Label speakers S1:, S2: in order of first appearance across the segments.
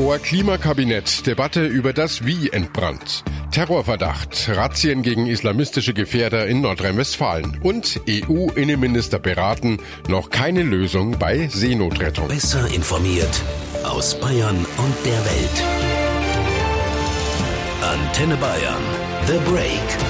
S1: Vor Klimakabinett Debatte über das Wie entbrannt. Terrorverdacht, Razzien gegen islamistische Gefährder in Nordrhein-Westfalen und EU-Innenminister beraten, noch keine Lösung bei Seenotrettung.
S2: Besser informiert aus Bayern und der Welt. Antenne Bayern. The Break.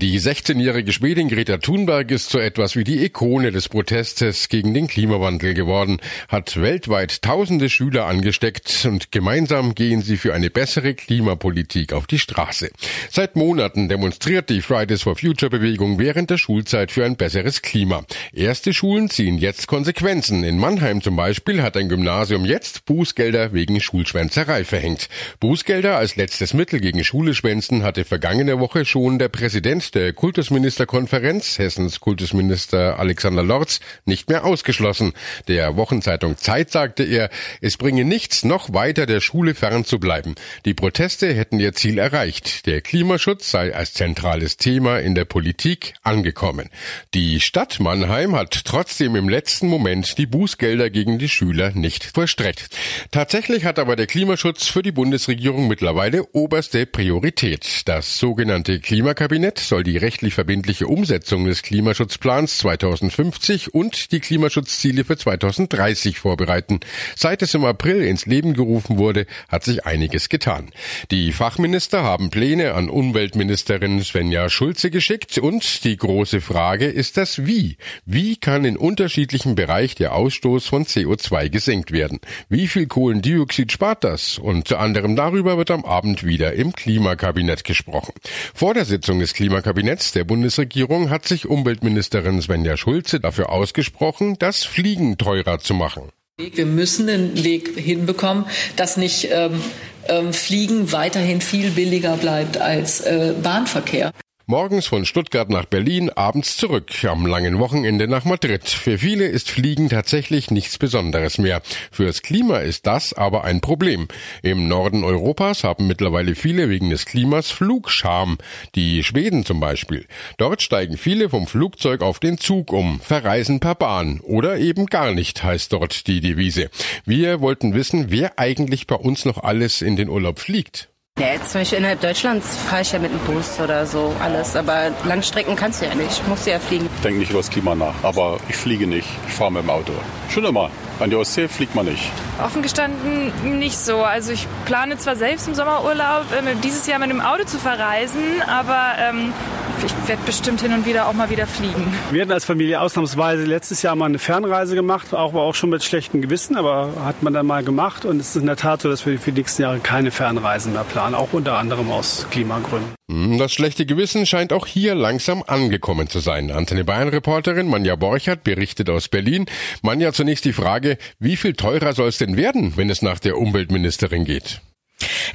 S1: Die 16-jährige Schwedin Greta Thunberg ist so etwas wie die Ikone des Protestes gegen den Klimawandel geworden, hat weltweit tausende Schüler angesteckt und gemeinsam gehen sie für eine bessere Klimapolitik auf die Straße. Seit Monaten demonstriert die Fridays for Future Bewegung während der Schulzeit für ein besseres Klima. Erste Schulen ziehen jetzt Konsequenzen. In Mannheim zum Beispiel hat ein Gymnasium jetzt Bußgelder wegen Schulschwänzerei verhängt. Bußgelder als letztes Mittel gegen Schuleschwänzen hatte vergangene Woche schon der Präsident Der Kultusministerkonferenz, Hessens Kultusminister Alexander Lorz, nicht mehr ausgeschlossen. Der Wochenzeitung Zeit sagte er, es bringe nichts, noch weiter der Schule fern zu bleiben. Die Proteste hätten ihr Ziel erreicht. Der Klimaschutz sei als zentrales Thema in der Politik angekommen. Die Stadt Mannheim hat trotzdem im letzten Moment die Bußgelder gegen die Schüler nicht vollstreckt. Tatsächlich hat aber der Klimaschutz für die Bundesregierung mittlerweile oberste Priorität. Das sogenannte Klimakabinett soll die rechtlich verbindliche Umsetzung des Klimaschutzplans 2050 und die Klimaschutzziele für 2030 vorbereiten. Seit es im April ins Leben gerufen wurde, hat sich einiges getan. Die Fachminister haben Pläne an Umweltministerin Svenja Schulze geschickt und die große Frage ist das Wie. Wie kann in unterschiedlichen Bereich der Ausstoß von CO2 gesenkt werden? Wie viel Kohlendioxid spart das? Und unter anderem darüber wird am Abend wieder im Klimakabinett gesprochen. Vor der Sitzung des Klimakabinetts Klimakabinetts der Bundesregierung hat sich Umweltministerin Svenja Schulze dafür ausgesprochen, das Fliegen teurer zu machen.
S3: Wir müssen einen Weg hinbekommen, dass nicht ähm, ähm, Fliegen weiterhin viel billiger bleibt als äh, Bahnverkehr.
S1: Morgens von Stuttgart nach Berlin, abends zurück, am langen Wochenende nach Madrid. Für viele ist Fliegen tatsächlich nichts Besonderes mehr. Fürs Klima ist das aber ein Problem. Im Norden Europas haben mittlerweile viele wegen des Klimas Flugscham. Die Schweden zum Beispiel. Dort steigen viele vom Flugzeug auf den Zug um, verreisen per Bahn oder eben gar nicht, heißt dort die Devise. Wir wollten wissen, wer eigentlich bei uns noch alles in den Urlaub fliegt.
S4: Jetzt zum Beispiel innerhalb Deutschlands fahre ich ja mit dem Bus oder so alles. Aber Langstrecken kannst du ja nicht. Musst du ja fliegen.
S5: Ich denke nicht über das Klima nach. Aber ich fliege nicht. Ich fahre mit dem Auto. Schon immer. An die Ostsee fliegt man nicht.
S6: Offen gestanden nicht so. Also ich plane zwar selbst im Sommerurlaub äh, dieses Jahr mit dem Auto zu verreisen, aber ähm, ich werde bestimmt hin und wieder auch mal wieder fliegen.
S7: Wir hatten als Familie ausnahmsweise letztes Jahr mal eine Fernreise gemacht, auch, auch schon mit schlechtem Gewissen, aber hat man dann mal gemacht. Und es ist in der Tat so, dass wir für die nächsten Jahre keine Fernreisen mehr planen, auch unter anderem aus Klimagründen.
S1: Hm, das schlechte Gewissen scheint auch hier langsam angekommen zu sein. Antenne Bayern-Reporterin Manja Borchert berichtet aus Berlin. Manja, zunächst die Frage, wie viel teurer soll es denn werden, wenn es nach der Umweltministerin geht?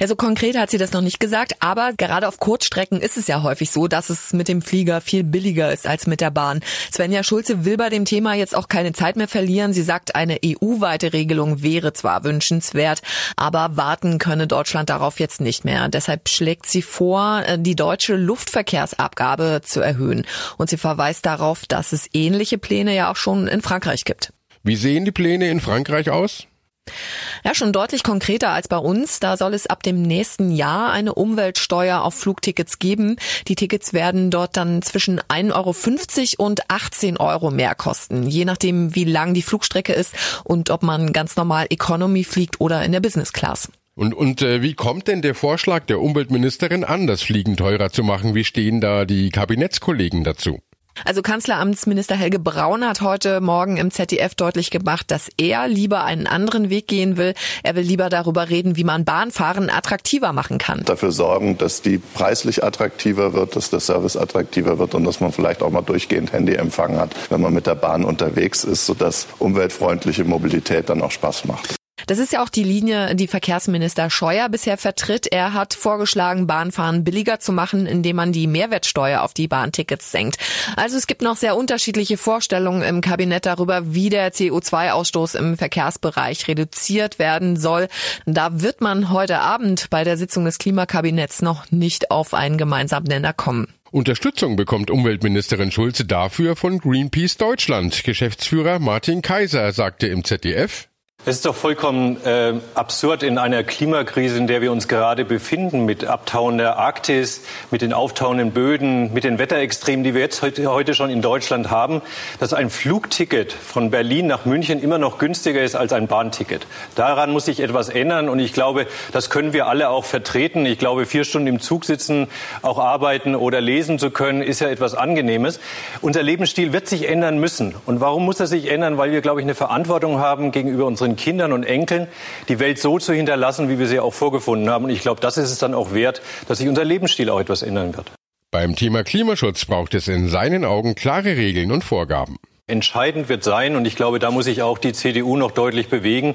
S8: Ja, so konkret hat sie das noch nicht gesagt, aber gerade auf Kurzstrecken ist es ja häufig so, dass es mit dem Flieger viel billiger ist als mit der Bahn. Svenja Schulze will bei dem Thema jetzt auch keine Zeit mehr verlieren. Sie sagt, eine EU-weite Regelung wäre zwar wünschenswert, aber warten könne Deutschland darauf jetzt nicht mehr. Deshalb schlägt sie vor, die deutsche Luftverkehrsabgabe zu erhöhen. Und sie verweist darauf, dass es ähnliche Pläne ja auch schon in Frankreich gibt.
S1: Wie sehen die Pläne in Frankreich aus?
S8: Ja, schon deutlich konkreter als bei uns. Da soll es ab dem nächsten Jahr eine Umweltsteuer auf Flugtickets geben. Die Tickets werden dort dann zwischen 1,50 Euro und 18 Euro mehr kosten, je nachdem, wie lang die Flugstrecke ist und ob man ganz normal Economy fliegt oder in der Business Class.
S1: Und, und äh, wie kommt denn der Vorschlag der Umweltministerin an, das Fliegen teurer zu machen? Wie stehen da die Kabinettskollegen dazu?
S8: Also Kanzleramtsminister Helge Braun hat heute Morgen im ZDF deutlich gemacht, dass er lieber einen anderen Weg gehen will. Er will lieber darüber reden, wie man Bahnfahren attraktiver machen kann.
S9: Dafür sorgen, dass die preislich attraktiver wird, dass der Service attraktiver wird und dass man vielleicht auch mal durchgehend Handyempfang hat, wenn man mit der Bahn unterwegs ist, sodass umweltfreundliche Mobilität dann auch Spaß macht.
S8: Das ist ja auch die Linie, die Verkehrsminister Scheuer bisher vertritt. Er hat vorgeschlagen, Bahnfahren billiger zu machen, indem man die Mehrwertsteuer auf die Bahntickets senkt. Also es gibt noch sehr unterschiedliche Vorstellungen im Kabinett darüber, wie der CO2-Ausstoß im Verkehrsbereich reduziert werden soll. Da wird man heute Abend bei der Sitzung des Klimakabinetts noch nicht auf einen gemeinsamen Nenner kommen.
S1: Unterstützung bekommt Umweltministerin Schulze dafür von Greenpeace Deutschland. Geschäftsführer Martin Kaiser sagte im ZDF,
S10: es ist doch vollkommen äh, absurd in einer Klimakrise, in der wir uns gerade befinden, mit abtauender Arktis, mit den auftauenden Böden, mit den Wetterextremen, die wir jetzt heute, heute schon in Deutschland haben, dass ein Flugticket von Berlin nach München immer noch günstiger ist als ein Bahnticket. Daran muss sich etwas ändern und ich glaube, das können wir alle auch vertreten. Ich glaube, vier Stunden im Zug sitzen, auch arbeiten oder lesen zu können, ist ja etwas Angenehmes. Unser Lebensstil wird sich ändern müssen. Und warum muss er sich ändern? Weil wir, glaube ich, eine Verantwortung haben gegenüber unseren Kindern und Enkeln die Welt so zu hinterlassen, wie wir sie auch vorgefunden haben. Und ich glaube, das ist es dann auch wert, dass sich unser Lebensstil auch etwas ändern wird.
S1: Beim Thema Klimaschutz braucht es in seinen Augen klare Regeln und Vorgaben.
S10: Entscheidend wird sein, und ich glaube, da muss sich auch die CDU noch deutlich bewegen,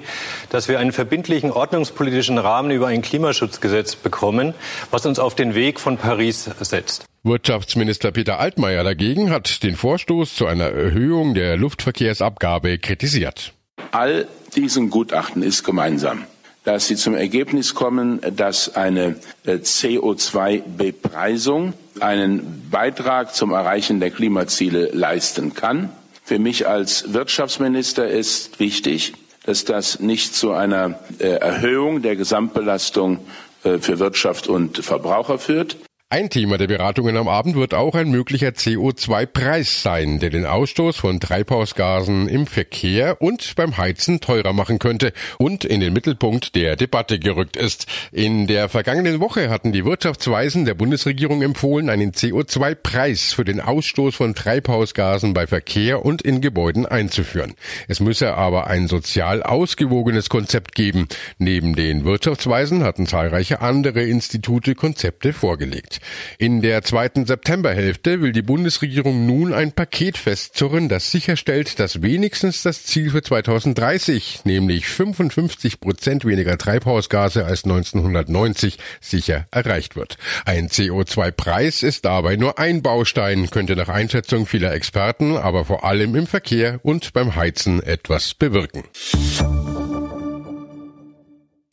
S10: dass wir einen verbindlichen ordnungspolitischen Rahmen über ein Klimaschutzgesetz bekommen, was uns auf den Weg von Paris setzt.
S1: Wirtschaftsminister Peter Altmaier dagegen hat den Vorstoß zu einer Erhöhung der Luftverkehrsabgabe kritisiert.
S11: All diesen Gutachten ist gemeinsam, dass sie zum Ergebnis kommen, dass eine äh, CO2-Bepreisung einen Beitrag zum Erreichen der Klimaziele leisten kann. Für mich als Wirtschaftsminister ist wichtig, dass das nicht zu einer äh, Erhöhung der Gesamtbelastung äh, für Wirtschaft und Verbraucher führt.
S1: Ein Thema der Beratungen am Abend wird auch ein möglicher CO2-Preis sein, der den Ausstoß von Treibhausgasen im Verkehr und beim Heizen teurer machen könnte und in den Mittelpunkt der Debatte gerückt ist. In der vergangenen Woche hatten die Wirtschaftsweisen der Bundesregierung empfohlen, einen CO2-Preis für den Ausstoß von Treibhausgasen bei Verkehr und in Gebäuden einzuführen. Es müsse aber ein sozial ausgewogenes Konzept geben. Neben den Wirtschaftsweisen hatten zahlreiche andere Institute Konzepte vorgelegt. In der zweiten Septemberhälfte will die Bundesregierung nun ein Paket festzurren, das sicherstellt, dass wenigstens das Ziel für 2030, nämlich 55 Prozent weniger Treibhausgase als 1990, sicher erreicht wird. Ein CO2-Preis ist dabei nur ein Baustein, könnte nach Einschätzung vieler Experten aber vor allem im Verkehr und beim Heizen etwas bewirken.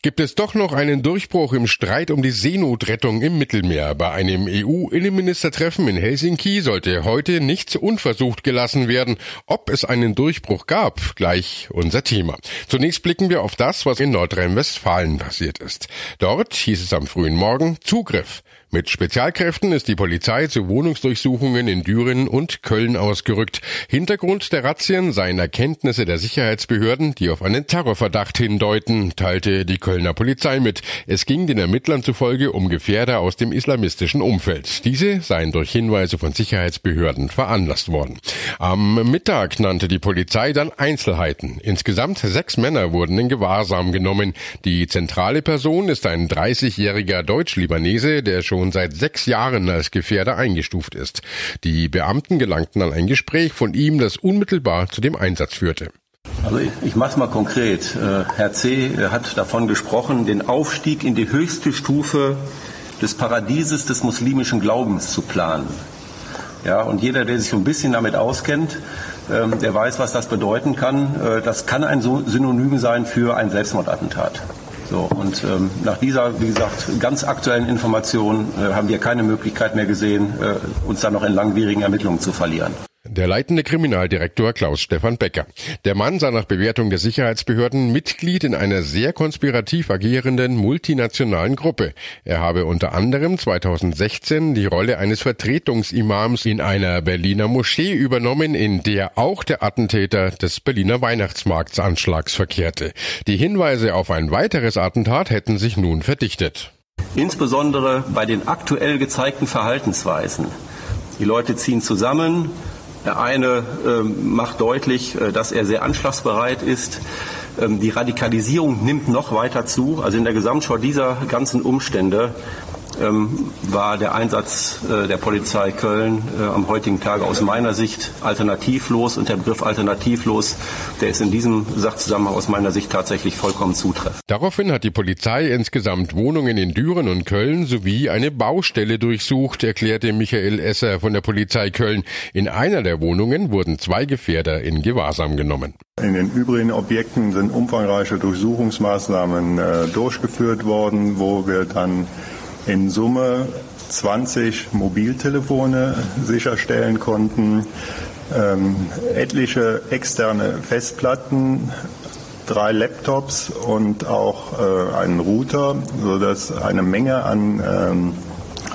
S1: Gibt es doch noch einen Durchbruch im Streit um die Seenotrettung im Mittelmeer? Bei einem EU-Innenministertreffen in Helsinki sollte heute nichts unversucht gelassen werden. Ob es einen Durchbruch gab, gleich unser Thema. Zunächst blicken wir auf das, was in Nordrhein-Westfalen passiert ist. Dort hieß es am frühen Morgen Zugriff. Mit Spezialkräften ist die Polizei zu Wohnungsdurchsuchungen in Düren und Köln ausgerückt. Hintergrund der Razzien seien Erkenntnisse der Sicherheitsbehörden, die auf einen Terrorverdacht hindeuten, teilte die Kölner Polizei mit. Es ging den Ermittlern zufolge um Gefährder aus dem islamistischen Umfeld. Diese seien durch Hinweise von Sicherheitsbehörden veranlasst worden. Am Mittag nannte die Polizei dann Einzelheiten. Insgesamt sechs Männer wurden in Gewahrsam genommen. Die zentrale Person ist ein 30-jähriger Deutsch-Libanese, der schon schon seit sechs Jahren als Gefährder eingestuft ist. Die Beamten gelangten an ein Gespräch von ihm, das unmittelbar zu dem Einsatz führte.
S12: Also ich, ich mache es mal konkret. Äh, Herr C. hat davon gesprochen, den Aufstieg in die höchste Stufe des Paradieses des muslimischen Glaubens zu planen. Ja, und jeder, der sich ein bisschen damit auskennt, ähm, der weiß, was das bedeuten kann. Äh, das kann ein Synonym sein für ein Selbstmordattentat. So, und ähm, nach dieser, wie gesagt, ganz aktuellen Information äh, haben wir keine Möglichkeit mehr gesehen, äh, uns dann noch in langwierigen Ermittlungen zu verlieren.
S1: Der leitende Kriminaldirektor Klaus Stefan Becker. Der Mann sei nach Bewertung der Sicherheitsbehörden Mitglied in einer sehr konspirativ agierenden multinationalen Gruppe. Er habe unter anderem 2016 die Rolle eines Vertretungsimams in einer Berliner Moschee übernommen, in der auch der Attentäter des Berliner Weihnachtsmarktsanschlags verkehrte. Die Hinweise auf ein weiteres Attentat hätten sich nun verdichtet.
S12: Insbesondere bei den aktuell gezeigten Verhaltensweisen. Die Leute ziehen zusammen, der eine ähm, macht deutlich, äh, dass er sehr anschlagsbereit ist. Ähm, die Radikalisierung nimmt noch weiter zu. Also in der Gesamtschau dieser ganzen Umstände ähm, war der Einsatz äh, der Polizei Köln äh, am heutigen Tage aus meiner Sicht alternativlos. Und der Begriff alternativlos, der ist in diesem Sachzusammenhang aus meiner Sicht tatsächlich vollkommen zutreffend.
S1: Daraufhin hat die Polizei insgesamt Wohnungen in Düren und Köln sowie eine Baustelle durchsucht, erklärte Michael Esser von der Polizei Köln. In einer der Wohnungen wurden zwei Gefährder in Gewahrsam genommen.
S13: In den übrigen Objekten sind umfangreiche Durchsuchungsmaßnahmen äh, durchgeführt worden, wo wir dann in Summe 20 Mobiltelefone sicherstellen konnten, ähm, etliche externe Festplatten, drei Laptops und auch äh, einen Router, sodass eine Menge an ähm,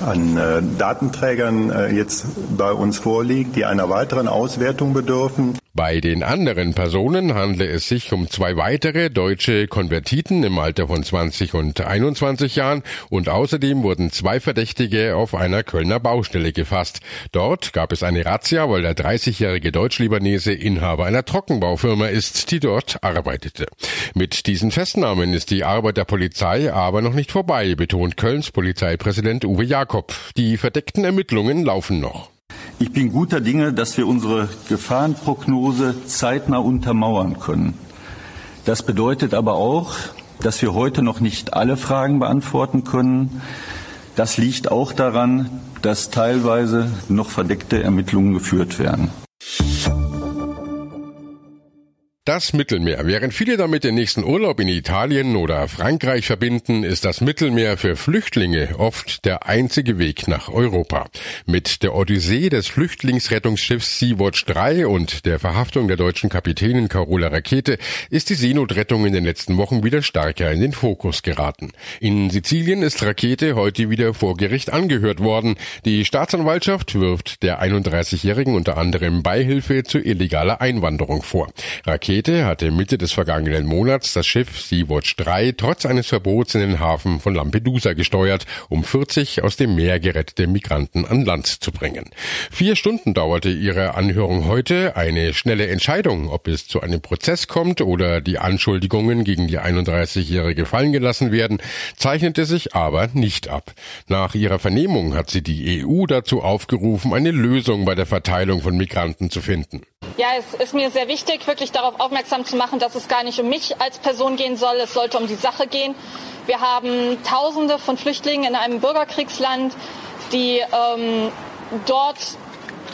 S13: an äh, Datenträgern äh, jetzt bei uns vorliegt, die einer weiteren Auswertung bedürfen.
S1: Bei den anderen Personen handle es sich um zwei weitere deutsche Konvertiten im Alter von 20 und 21 Jahren und außerdem wurden zwei Verdächtige auf einer Kölner Baustelle gefasst. Dort gab es eine Razzia, weil der 30-jährige Deutsch-Libanese Inhaber einer Trockenbaufirma ist, die dort arbeitete. Mit diesen Festnahmen ist die Arbeit der Polizei aber noch nicht vorbei, betont Kölns Polizeipräsident Uwe Jakob. Die verdeckten Ermittlungen laufen noch.
S14: Ich bin guter Dinge, dass wir unsere Gefahrenprognose zeitnah untermauern können. Das bedeutet aber auch, dass wir heute noch nicht alle Fragen beantworten können. Das liegt auch daran, dass teilweise noch verdeckte Ermittlungen geführt werden.
S1: Das Mittelmeer. Während viele damit den nächsten Urlaub in Italien oder Frankreich verbinden, ist das Mittelmeer für Flüchtlinge oft der einzige Weg nach Europa. Mit der Odyssee des Flüchtlingsrettungsschiffs Sea-Watch 3 und der Verhaftung der deutschen Kapitänin Carola Rakete ist die Seenotrettung in den letzten Wochen wieder stärker in den Fokus geraten. In Sizilien ist Rakete heute wieder vor Gericht angehört worden. Die Staatsanwaltschaft wirft der 31-Jährigen unter anderem Beihilfe zu illegaler Einwanderung vor. Rakete Rakete hatte Mitte des vergangenen Monats das Schiff Sea-Watch 3 trotz eines Verbots in den Hafen von Lampedusa gesteuert, um 40 aus dem Meer gerettete Migranten an Land zu bringen. Vier Stunden dauerte ihre Anhörung heute. Eine schnelle Entscheidung, ob es zu einem Prozess kommt oder die Anschuldigungen gegen die 31-Jährige fallen gelassen werden, zeichnete sich aber nicht ab. Nach ihrer Vernehmung hat sie die EU dazu aufgerufen, eine Lösung bei der Verteilung von Migranten zu finden.
S15: Ja, es ist mir sehr wichtig, wirklich darauf aufmerksam zu machen, dass es gar nicht um mich als Person gehen soll. Es sollte um die Sache gehen. Wir haben Tausende von Flüchtlingen in einem Bürgerkriegsland, die ähm, dort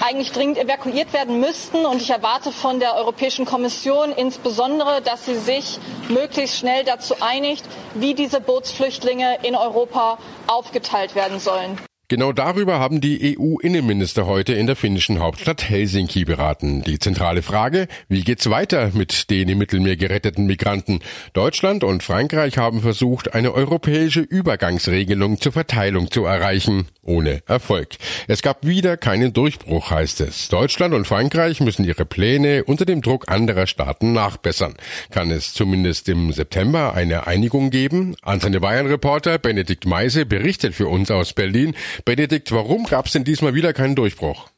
S15: eigentlich dringend evakuiert werden müssten. Und ich erwarte von der Europäischen Kommission insbesondere, dass sie sich möglichst schnell dazu einigt, wie diese Bootsflüchtlinge in Europa aufgeteilt werden sollen.
S1: Genau darüber haben die EU-Innenminister heute in der finnischen Hauptstadt Helsinki beraten. Die zentrale Frage, wie geht's weiter mit den im Mittelmeer geretteten Migranten? Deutschland und Frankreich haben versucht, eine europäische Übergangsregelung zur Verteilung zu erreichen, ohne Erfolg. Es gab wieder keinen Durchbruch, heißt es. Deutschland und Frankreich müssen ihre Pläne unter dem Druck anderer Staaten nachbessern. Kann es zumindest im September eine Einigung geben? Antenne Bayern Reporter Benedikt Meise berichtet für uns aus Berlin. Benedikt, warum gab es denn diesmal wieder keinen Durchbruch?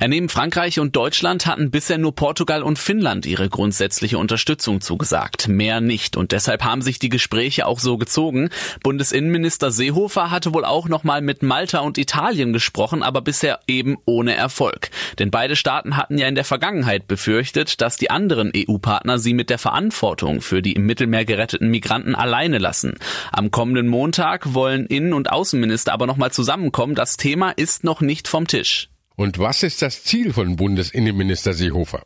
S16: Ja, neben Frankreich und Deutschland hatten bisher nur Portugal und Finnland ihre grundsätzliche Unterstützung zugesagt, mehr nicht. Und deshalb haben sich die Gespräche auch so gezogen. Bundesinnenminister Seehofer hatte wohl auch noch mal mit Malta und Italien gesprochen, aber bisher eben ohne Erfolg. Denn beide Staaten hatten ja in der Vergangenheit befürchtet, dass die anderen EU-Partner sie mit der Verantwortung für die im Mittelmeer geretteten Migranten alleine lassen. Am kommenden Montag wollen Innen- und Außenminister aber noch mal zusammenkommen. Das Thema ist noch nicht vom Tisch.
S1: Und was ist das Ziel von Bundesinnenminister Seehofer?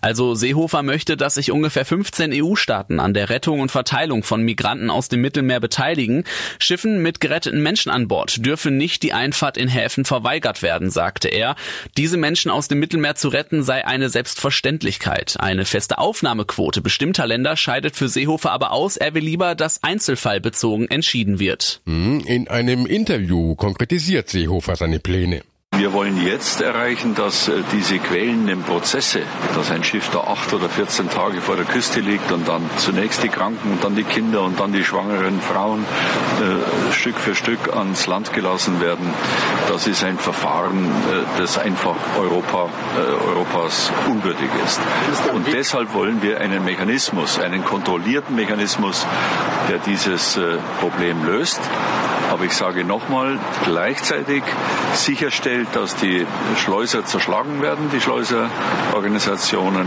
S16: Also Seehofer möchte, dass sich ungefähr 15 EU-Staaten an der Rettung und Verteilung von Migranten aus dem Mittelmeer beteiligen. Schiffen mit geretteten Menschen an Bord dürfen nicht die Einfahrt in Häfen verweigert werden, sagte er. Diese Menschen aus dem Mittelmeer zu retten sei eine Selbstverständlichkeit. Eine feste Aufnahmequote bestimmter Länder scheidet für Seehofer aber aus. Er will lieber, dass einzelfallbezogen entschieden wird.
S1: Hm, in einem Interview konkretisiert Seehofer seine Pläne.
S17: Wir wollen jetzt erreichen, dass äh, diese quälenden Prozesse, dass ein Schiff da acht oder 14 Tage vor der Küste liegt und dann zunächst die Kranken und dann die Kinder und dann die schwangeren Frauen äh, Stück für Stück ans Land gelassen werden, das ist ein Verfahren, äh, das einfach Europa, äh, Europas unwürdig ist. Und deshalb wollen wir einen Mechanismus, einen kontrollierten Mechanismus, der dieses äh, Problem löst Aber ich sage nochmal, gleichzeitig sicherstellt, dass die Schleuser zerschlagen werden, die Schleuserorganisationen,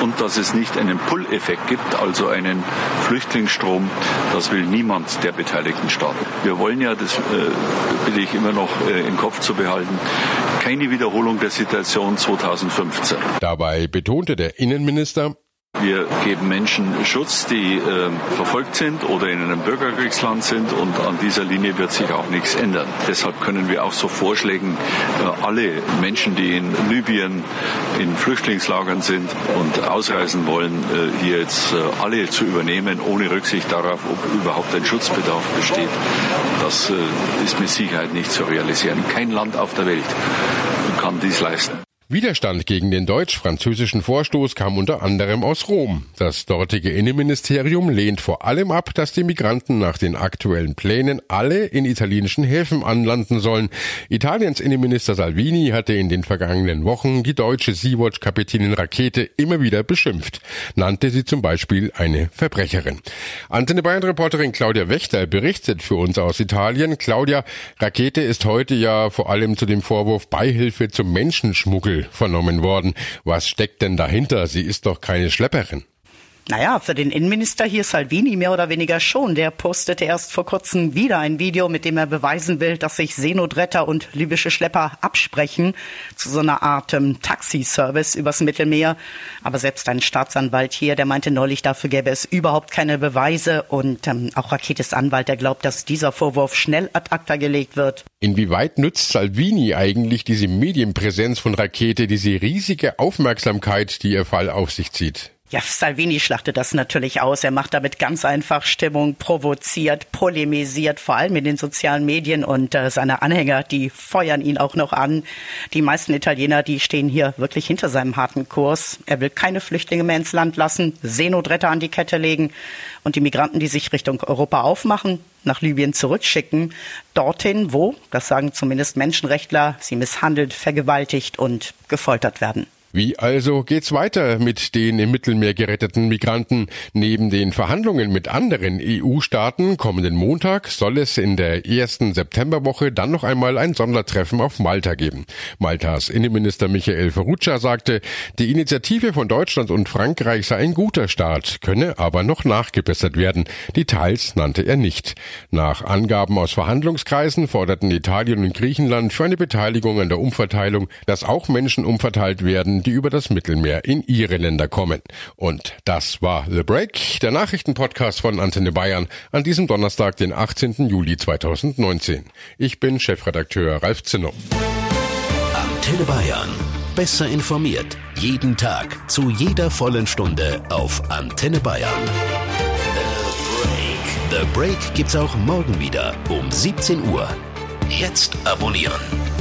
S17: und dass es nicht einen Pull-Effekt gibt, also einen Flüchtlingsstrom. Das will niemand der beteiligten Staaten. Wir wollen ja, das äh, bitte ich immer noch äh, im Kopf zu behalten, keine Wiederholung der Situation 2015.
S1: Dabei betonte der Innenminister,
S17: wir geben Menschen Schutz, die äh, verfolgt sind oder in einem Bürgerkriegsland sind und an dieser Linie wird sich auch nichts ändern. Deshalb können wir auch so vorschlagen, äh, alle Menschen, die in Libyen in Flüchtlingslagern sind und ausreisen wollen, äh, hier jetzt äh, alle zu übernehmen, ohne Rücksicht darauf, ob überhaupt ein Schutzbedarf besteht. Das äh, ist mit Sicherheit nicht zu realisieren. Kein Land auf der Welt kann dies leisten.
S1: Widerstand gegen den deutsch-französischen Vorstoß kam unter anderem aus Rom. Das dortige Innenministerium lehnt vor allem ab, dass die Migranten nach den aktuellen Plänen alle in italienischen Häfen anlanden sollen. Italiens Innenminister Salvini hatte in den vergangenen Wochen die deutsche Sea-Watch-Kapitänin Rakete immer wieder beschimpft, nannte sie zum Beispiel eine Verbrecherin. Antenne Bayern-Reporterin Claudia Wächter berichtet für uns aus Italien. Claudia, Rakete ist heute ja vor allem zu dem Vorwurf Beihilfe zum Menschenschmuggel vernommen worden. Was steckt denn dahinter? Sie ist doch keine Schlepperin.
S18: Naja, für den Innenminister hier Salvini mehr oder weniger schon. Der postete erst vor kurzem wieder ein Video, mit dem er beweisen will, dass sich Seenotretter und libysche Schlepper absprechen zu so einer Art ähm, Taxiservice übers Mittelmeer. Aber selbst ein Staatsanwalt hier, der meinte neulich, dafür gäbe es überhaupt keine Beweise. Und ähm, auch Raketes Anwalt, der glaubt, dass dieser Vorwurf schnell ad acta gelegt wird.
S1: Inwieweit nutzt Salvini eigentlich diese Medienpräsenz von Rakete, diese riesige Aufmerksamkeit, die ihr Fall auf sich zieht?
S18: Ja, Salvini schlachtet das natürlich aus. Er macht damit ganz einfach Stimmung, provoziert, polemisiert, vor allem in den sozialen Medien und äh, seine Anhänger, die feuern ihn auch noch an. Die meisten Italiener, die stehen hier wirklich hinter seinem harten Kurs. Er will keine Flüchtlinge mehr ins Land lassen, Seenotretter an die Kette legen und die Migranten, die sich Richtung Europa aufmachen, nach Libyen zurückschicken, dorthin, wo, das sagen zumindest Menschenrechtler, sie misshandelt, vergewaltigt und gefoltert werden.
S1: Wie also geht's weiter mit den im Mittelmeer geretteten Migranten? Neben den Verhandlungen mit anderen EU-Staaten kommenden Montag soll es in der ersten Septemberwoche dann noch einmal ein Sondertreffen auf Malta geben. Maltas Innenminister Michael Ferruccia sagte, die Initiative von Deutschland und Frankreich sei ein guter Start, könne aber noch nachgebessert werden. Details nannte er nicht. Nach Angaben aus Verhandlungskreisen forderten Italien und Griechenland für eine Beteiligung an der Umverteilung, dass auch Menschen umverteilt werden, die über das Mittelmeer in ihre Länder kommen. Und das war The Break, der Nachrichtenpodcast von Antenne Bayern an diesem Donnerstag, den 18. Juli 2019. Ich bin Chefredakteur Ralf Zinno.
S2: Antenne Bayern. Besser informiert. Jeden Tag. Zu jeder vollen Stunde auf Antenne Bayern. The Break. The Break gibt's auch morgen wieder um 17 Uhr. Jetzt abonnieren.